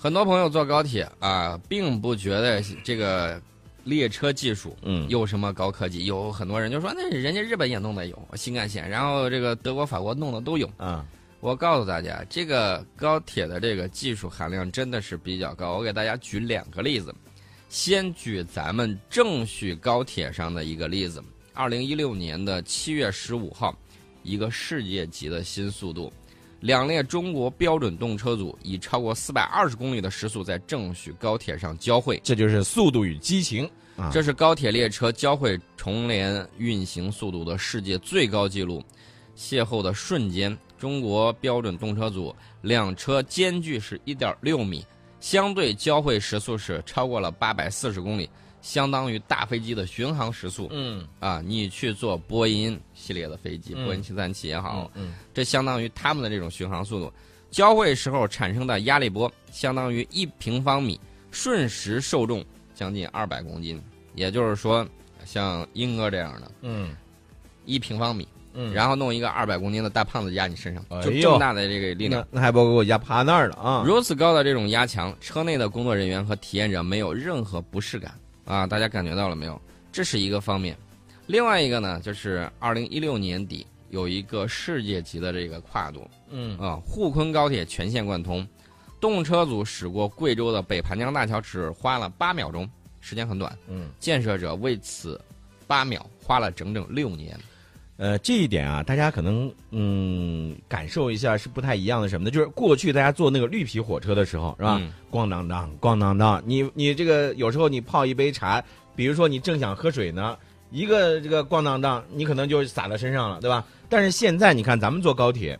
很多朋友坐高铁啊，并不觉得这个列车技术嗯有什么高科技。有很多人就说，那人家日本也弄的有新干线，然后这个德国、法国弄的都有。啊，我告诉大家，这个高铁的这个技术含量真的是比较高。我给大家举两个例子，先举咱们郑徐高铁上的一个例子。二零一六年的七月十五号，一个世界级的新速度，两列中国标准动车组以超过四百二十公里的时速在郑徐高铁上交汇。这就是《速度与激情》啊，这是高铁列车交汇重联运行速度的世界最高纪录。邂逅的瞬间，中国标准动车组两车间距是一点六米，相对交汇时速是超过了八百四十公里，相当于大飞机的巡航时速。嗯啊，你去坐波音系列的飞机，嗯波音七三七也好，嗯这相当于他们的这种巡航速度。交汇时候产生的压力波相当于一平方米，瞬时受重将近二百公斤。也就是说，像英哥这样的，嗯一平方米，嗯，然后弄一个二百公斤的大胖子压你身上，就哎呦这么大的这个力量那。那还不够我压趴那儿了啊，如此高的这种压强，车内的工作人员和体验者没有任何不适感啊！大家感觉到了没有？这是一个方面。另外一个呢，就是二零一六年底有一个世界级的这个跨度嗯啊，沪昆高铁全线贯通，动车组驶过贵州的北盘江大桥只花了八秒钟，时间很短。嗯。建设者为此八秒花了整整六年。呃，这一点啊，大家可能嗯感受一下是不太一样的，什么呢？就是过去大家坐那个绿皮火车的时候，是吧？嗯咣当当，咣当当，你你这个有时候你泡一杯茶，比如说你正想喝水呢，一个这个咣当当，你可能就洒在身上了，对吧？但是现在你看咱们坐高铁，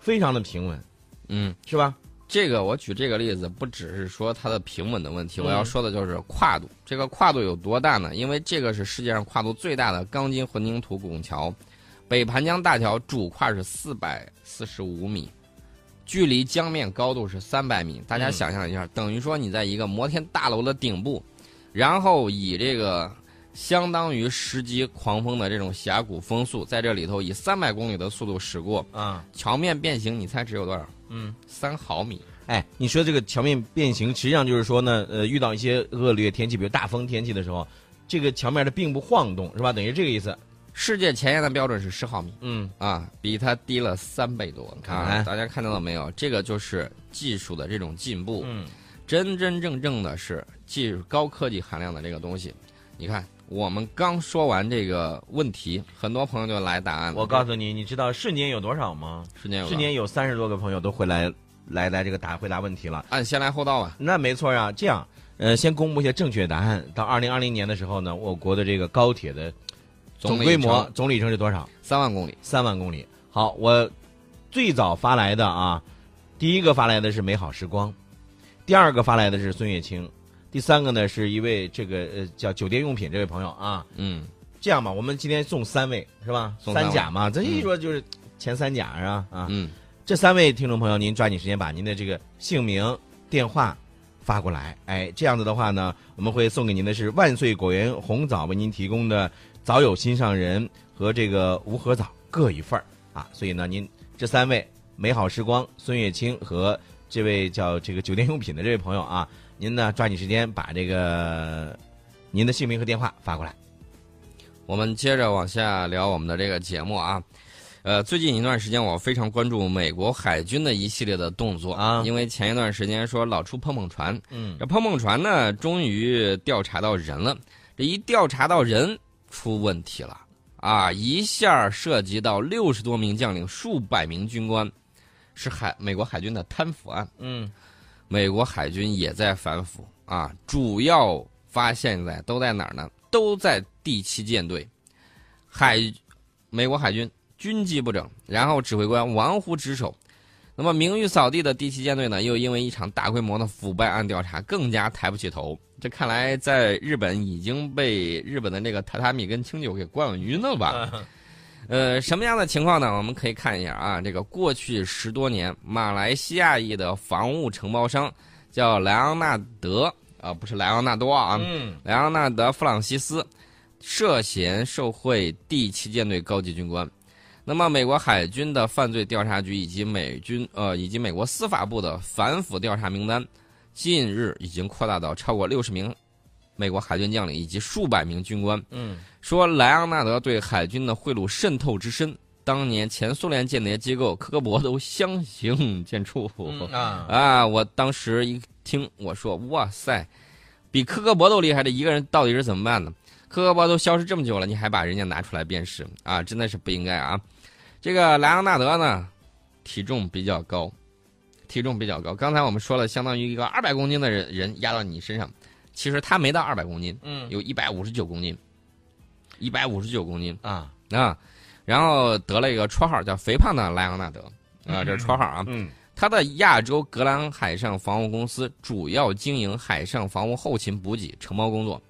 非常的平稳，嗯，是吧？这个我举这个例子，不只是说它的平稳的问题，嗯我要说的就是跨度。这个跨度有多大呢？因为这个是世界上跨度最大的钢筋混凝土拱桥，北盘江大桥主跨是四百四十五米，距离江面高度是三百米。大家嗯想象一下，等于说你在一个摩天大楼的顶部，然后以这个相当于十级狂风的这种峡谷风速，在这里头以三百公里的速度驶过，啊，桥面变形，你猜只有多少？嗯，三毫米。哎，你说这个桥面变形，实际上就是说呢，呃，遇到一些恶劣天气，比如大风天气的时候，这个桥面它并不晃动，是吧？等于这个意思。世界前沿的标准是十毫米嗯啊，比它低了三倍多。看啊，看大家看到了没有？这个就是技术的这种进步，嗯真真正正的是技术高科技含量的这个东西。你看，我们刚说完这个问题，很多朋友就来答案了。我告诉你，你知道瞬间有多少吗？瞬间有瞬间有三十多个朋友都会来来来这个答回答问题了。按先来后到吧。那没错啊，这样，呃，先公布一下正确答案。到二零二零年的时候呢，我国的这个高铁的总规模总里程是多少？三万公里。三万公里。好，我最早发来的啊，第一个发来的是美好时光，第二个发来的是孙月清，第三个呢是一位这个呃叫酒店用品这位朋友啊。嗯，这样吧，我们今天送三位是吧？送三位甲嘛，咱一说就是前三甲是吧？啊，嗯，这三位听众朋友，您抓紧时间把您的这个姓名、电话发过来。哎，这样子的话呢，我们会送给您的是万岁果园红枣为您提供的早有心上人和这个无核枣各一份儿啊。所以呢，您这三位美好时光、孙月清和这位叫这个酒店用品的这位朋友啊，您呢抓紧时间把这个您的姓名和电话发过来。我们接着往下聊我们的这个节目啊。呃，最近一段时间，我非常关注美国海军的一系列的动作啊因为前一段时间说老出碰碰船，嗯这碰碰船呢，终于调查到人了。这一调查到人，出问题了啊！一下涉及到六十多名将领、数百名军官，是海美国海军的贪腐案。嗯美国海军也在反腐啊，主要发现在都在哪儿呢？都在第七舰队，海美国海军军纪不整，然后指挥官玩忽职守。那么名誉扫地的第七舰队呢，又因为一场大规模的腐败案调查，更加抬不起头。这看来在日本已经被日本的那个榻榻米跟清酒给灌晕了吧？呃，什么样的情况呢？我们可以看一下啊，这个过去十多年，马来西亚裔的房屋承包商叫莱昂纳德啊、不是莱昂纳多啊，嗯莱昂纳德·弗朗西斯涉嫌受贿第七舰队高级军官。那么，美国海军的犯罪调查局以及美军呃以及美国司法部的反腐调查名单，近日已经扩大到超过六十名美国海军将领以及数百名军官。嗯说莱昂纳德对海军的贿赂渗透之深，当年前苏联间谍机构科格勃都相形见绌。啊啊！我当时一听，我说：“哇塞，比科格勃都厉害的一个人到底是怎么办呢？科格勃都消失这么久了，你还把人家拿出来辨识啊？真的是不应该啊！”这个莱昂纳德呢，体重比较高，体重比较高。刚才我们说了，相当于一个二百公斤的人人压到你身上，其实他没到二百公斤，嗯有一百五十九公斤，一百五十九公斤啊啊。然后得了一个绰号叫“肥胖的莱昂纳德”啊，这是绰号啊。嗯他的亚洲格兰海上防务公司主要经营海上防务后勤补给、承包工作，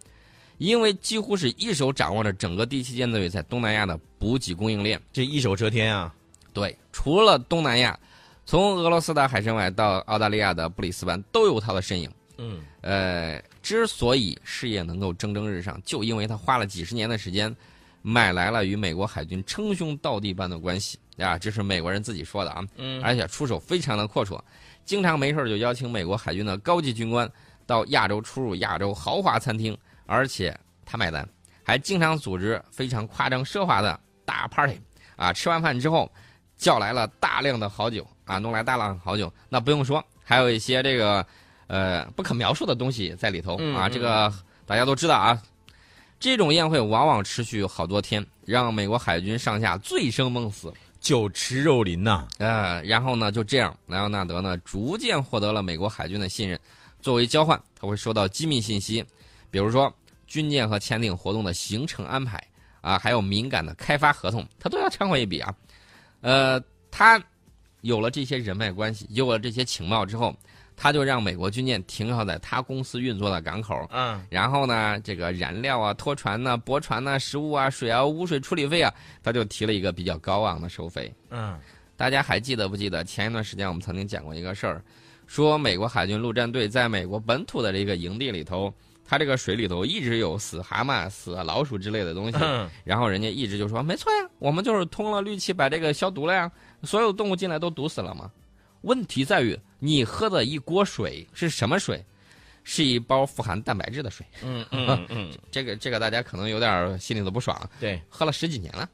因为几乎是一手掌握着整个第七舰队在东南亚的补给供应链。这一手遮天啊！对，除了东南亚，从俄罗斯的海参崴到澳大利亚的布里斯班都有他的身影。嗯呃，之所以事业能够蒸蒸日上，就因为他花了几十年的时间，买来了与美国海军称兄道弟般的关系啊，这是美国人自己说的啊。嗯而且出手非常的阔绰，经常没事就邀请美国海军的高级军官到亚洲出入亚洲豪华餐厅，而且他买单，还经常组织非常夸张奢华的大 party 啊！吃完饭之后，叫来了大量的好酒啊，弄来大量好酒，那不用说，还有一些这个呃不可描述的东西在里头啊，这个大家都知道啊。这种宴会往往持续好多天，让美国海军上下醉生梦死。酒池肉林呐、呃，然后呢，就这样，莱昂纳德呢逐渐获得了美国海军的信任。作为交换，他会收到机密信息，比如说军舰和潜艇活动的行程安排啊，还有敏感的开发合同，他都要掺和一笔啊。呃，他有了这些人脉关系，有了这些情报之后，他就让美国军舰停靠在他公司运作的港口，嗯然后呢，这个燃料啊、拖船呐、驳船呐、食物啊、水啊、污水处理费啊，他就提了一个比较高昂的收费。嗯大家还记得不记得前一段时间我们曾经讲过一个事儿，说美国海军陆战队在美国本土的这个营地里头，他这个水里头一直有死蛤蟆、死老鼠之类的东西，嗯然后人家一直就说没错呀，我们就是通了氯气把这个消毒了呀，所有动物进来都毒死了嘛。问题在于你喝的一锅水是什么水？是一包富含蛋白质的水。嗯嗯嗯，这个这个大家可能有点心里头不爽，对。喝了十几年了。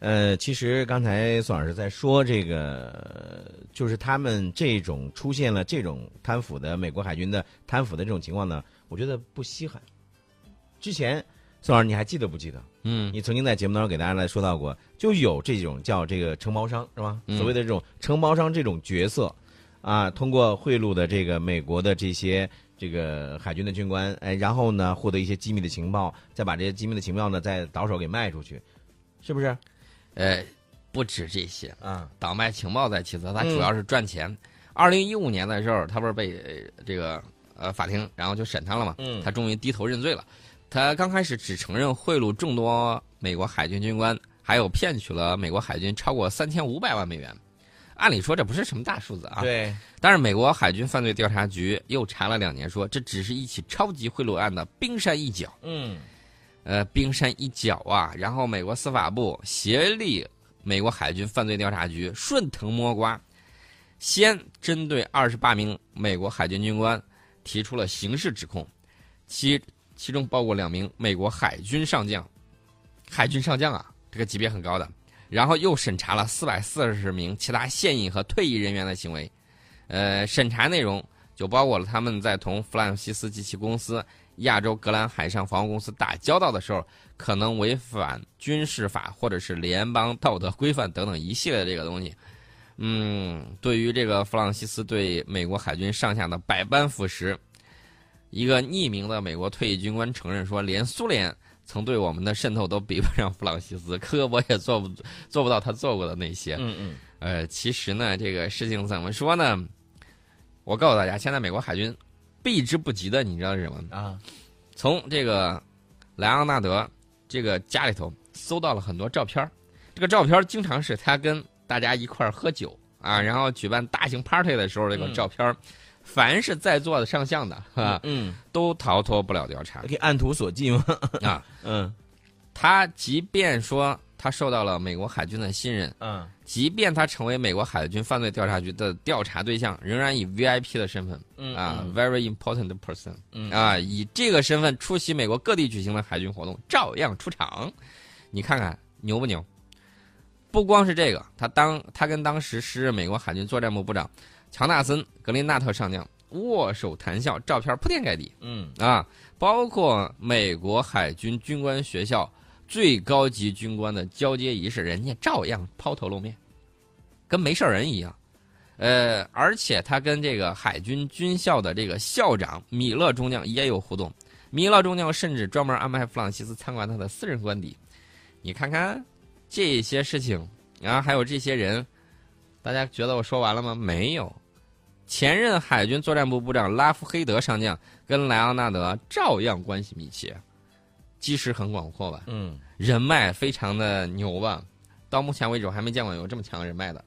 呃，其实刚才宋老师在说这个，呃就是他们这种出现了这种贪腐的美国海军的贪腐的这种情况呢，我觉得不稀罕。之前宋老师你还记得不记得？嗯你曾经在节目当中给大家来说到过，就有这种叫这个承包商是吧？嗯所谓的这种承包商这种角色，啊，通过贿赂的这个美国的这些这个海军的军官，哎，然后呢获得一些机密的情报，再把这些机密的情报呢再倒手给卖出去，是不是？呃，不止这些，啊，倒卖情报在其次，他嗯主要是赚钱。二零一五年的时候，他不是被呃这个呃法庭然后就审他了嘛？嗯他终于低头认罪了。他刚开始只承认贿赂众多美国海军军官，还有骗取了美国海军超过三千五百万美元。按理说这不是什么大数字啊，对，但是美国海军犯罪调查局又查了两年说，这只是一起超级贿赂案的冰山一角。嗯呃，冰山一角啊。然后美国司法部协力美国海军犯罪调查局顺藤摸瓜，先针对二十八名美国海军军官提出了刑事指控，其其中包括两名美国海军上将，海军上将啊，这个级别很高的。然后又审查了四百四十名其他现役和退役人员的行为，呃，审查内容就包括了他们在同弗朗西斯及其公司亚洲格兰海上防务公司打交道的时候，可能违反军事法或者是联邦道德规范等等一系列这个东西。嗯，对于这个弗朗西斯对美国海军上下的百般腐蚀，一个匿名的美国退役军官承认说，连苏联曾对我们的渗透都比不上弗朗西斯，科格勃也做不做不到他做过的那些。嗯嗯呃，其实呢，这个事情怎么说呢？我告诉大家，现在美国海军避之不及的，你知道是什么吗？啊，从这个莱昂纳德这个家里头搜到了很多照片儿这个照片儿经常是他跟大家一块儿喝酒啊，然后举办大型 party 的时候，这个嗯照片儿凡是在座的上相的啊，嗯，都逃脱不了调查可以按图索骥吗？啊。嗯他即便说他受到了美国海军的信任，嗯即便他成为美国海军犯罪调查局的调查对象，仍然以 VIP 的身份嗯啊，very important person 嗯啊，以这个身份出席美国各地举行的海军活动，照样出场。你看看牛不牛？不光是这个，他当他跟当时时任美国海军作战部部长乔纳森·格林纳特上将握手谈笑，照片铺天盖地嗯啊，包括美国海军军官学校最高级军官的交接仪式，人家照样抛头露面，跟没事人一样。呃，而且他跟这个海军军校的这个校长米勒中将也有互动，米勒中将甚至专门安排弗朗西斯参观他的私人官邸。你看看这些事情，然后还有这些人，大家觉得我说完了吗？没有。前任海军作战部部长拉夫黑德上将跟莱昂纳德照样关系密切，基石很广阔吧，嗯，人脉非常的牛吧。到目前为止，我还没见过有这么强人脉的。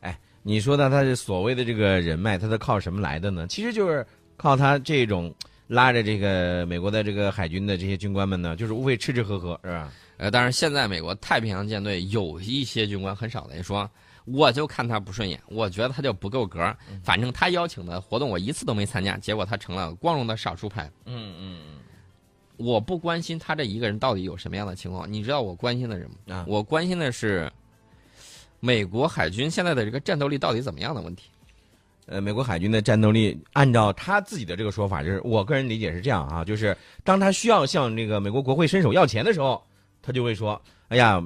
哎你说的他是所谓的这个人脉，他是靠什么来的呢？其实就是靠他这种拉着这个美国的这个海军的这些军官们呢，就是无非吃吃喝喝，是吧？呃，当然现在美国太平洋舰队有一些军官很少的人说，我就看他不顺眼，我觉得他就不够格，反正他邀请的活动我一次都没参加，结果他成了光荣的少数派。嗯嗯嗯我不关心他这一个人到底有什么样的情况，你知道我关心的什么？嗯啊，我关心的是美国海军现在的这个战斗力到底怎么样的问题。呃，美国海军的战斗力，按照他自己的这个说法，就是我个人理解是这样啊，就是当他需要向这个美国国会伸手要钱的时候，他就会说：“哎呀，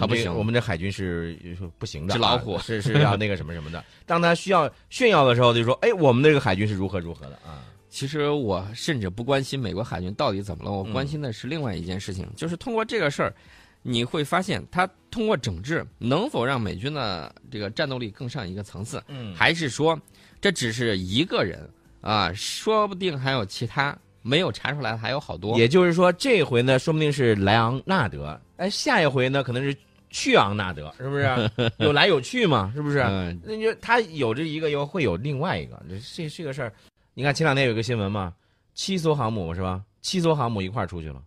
他不行我们这海军是是不行的是，老虎是是要那个什么什么的。”当他需要炫耀的时候，就说：“哎，我们那个海军是如何如何的啊。其实我甚至不关心美国海军到底怎么了，我嗯关心的是另外一件事情，就是通过这个事儿，你会发现他通过整治能否让美军的这个战斗力更上一个层次，”嗯还是说这只是一个人啊？说不定还有其他没有查出来的还有好多。也就是说，这回呢，说不定是莱昂纳德，哎，下一回呢，可能是去昂纳德，是不是？有来有去嘛，是不是？嗯，那就他有这一个，又会有另外一个，这这这个事儿，你看前两天有一个新闻嘛，七艘航母是吧？七艘航母一块儿出去了，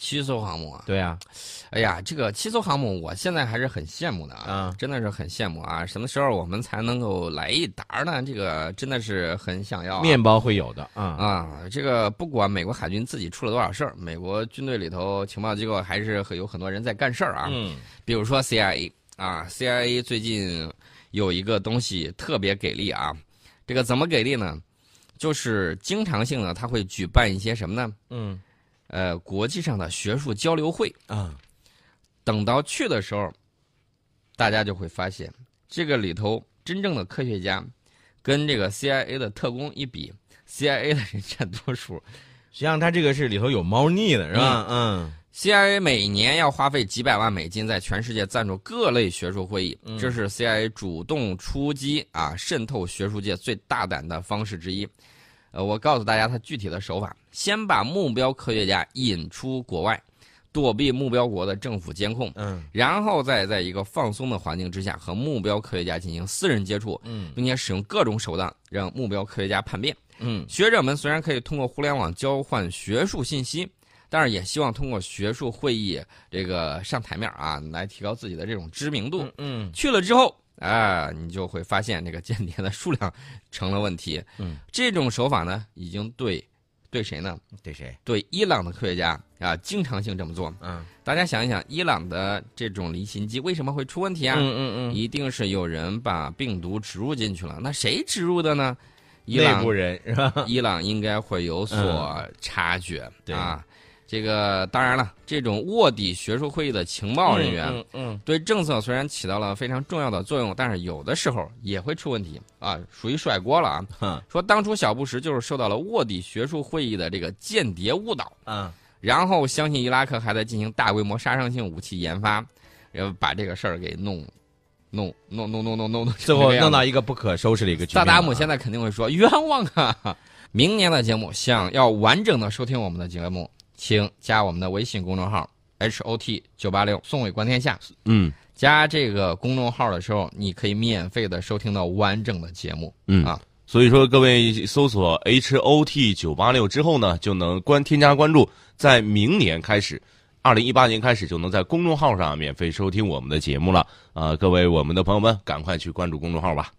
七艘航母啊，对呀、哎呀，这个七艘航母，我现在还是很羡慕的啊，啊真的是很羡慕啊！什么时候我们才能够来一沓呢？这个真的是很想要、啊。面包会有的啊，啊，这个不管美国海军自己出了多少事儿，美国军队里头情报机构还是有很多人在干事儿啊。嗯比如说 CIA 啊，CIA 最近有一个东西特别给力啊，这个怎么给力呢？就是经常性的，他会举办一些什么呢？嗯呃，国际上的学术交流会。啊，等到去的时候，大家就会发现，这个里头真正的科学家跟这个 CIA 的特工一比，CIA 的人占多数。实际上他这个是里头有猫腻的是吧？嗯 CIA 每年要花费几百万美金在全世界赞助各类学术会议，嗯这是 CIA 主动出击啊渗透学术界最大胆的方式之一。呃，我告诉大家他具体的手法：先把目标科学家引出国外，躲避目标国的政府监控，嗯然后再在一个放松的环境之下和目标科学家进行私人接触，嗯并且使用各种手段让目标科学家叛变。嗯学者们虽然可以通过互联网交换学术信息，但是也希望通过学术会议这个上台面啊，来提高自己的这种知名度。嗯嗯去了之后，啊，你就会发现这个间谍的数量 成了问题。嗯，这种手法呢，已经对对谁呢？对谁？对伊朗的科学家啊，经常性这么做。嗯大家想一想，伊朗的这种离心机为什么会出问题啊？嗯嗯嗯一定是有人把病毒植入进去了。那谁植入的呢？伊内朗部人是吧？伊朗应该会有所察觉、对啊。这个当然了，这种卧底学术会议的情报人员，嗯，对政策虽然起到了非常重要的作用，但是有的时候也会出问题啊，属于甩锅了啊。说当初小布什就是受到了卧底学术会议的这个间谍误导，嗯，然后相信伊拉克还在进行大规模杀伤性武器研发，然后把这个事儿给弄。弄弄弄弄弄弄弄，最后弄到一个不可收拾的一个局面。萨达姆现在肯定会说冤枉啊！明年的节目，想要完整的收听我们的节目，请加我们的微信公众号 H O T 九八六宋伟观天下。嗯加这个公众号的时候，你可以免费的收听到完整的节目。嗯啊，所以说各位搜索 H O T 九八六之后呢，就能关添加关注，在明年开始二零一八年开始就能在公众号上免费收听我们的节目了。啊，各位我们的朋友们，赶快去关注公众号吧。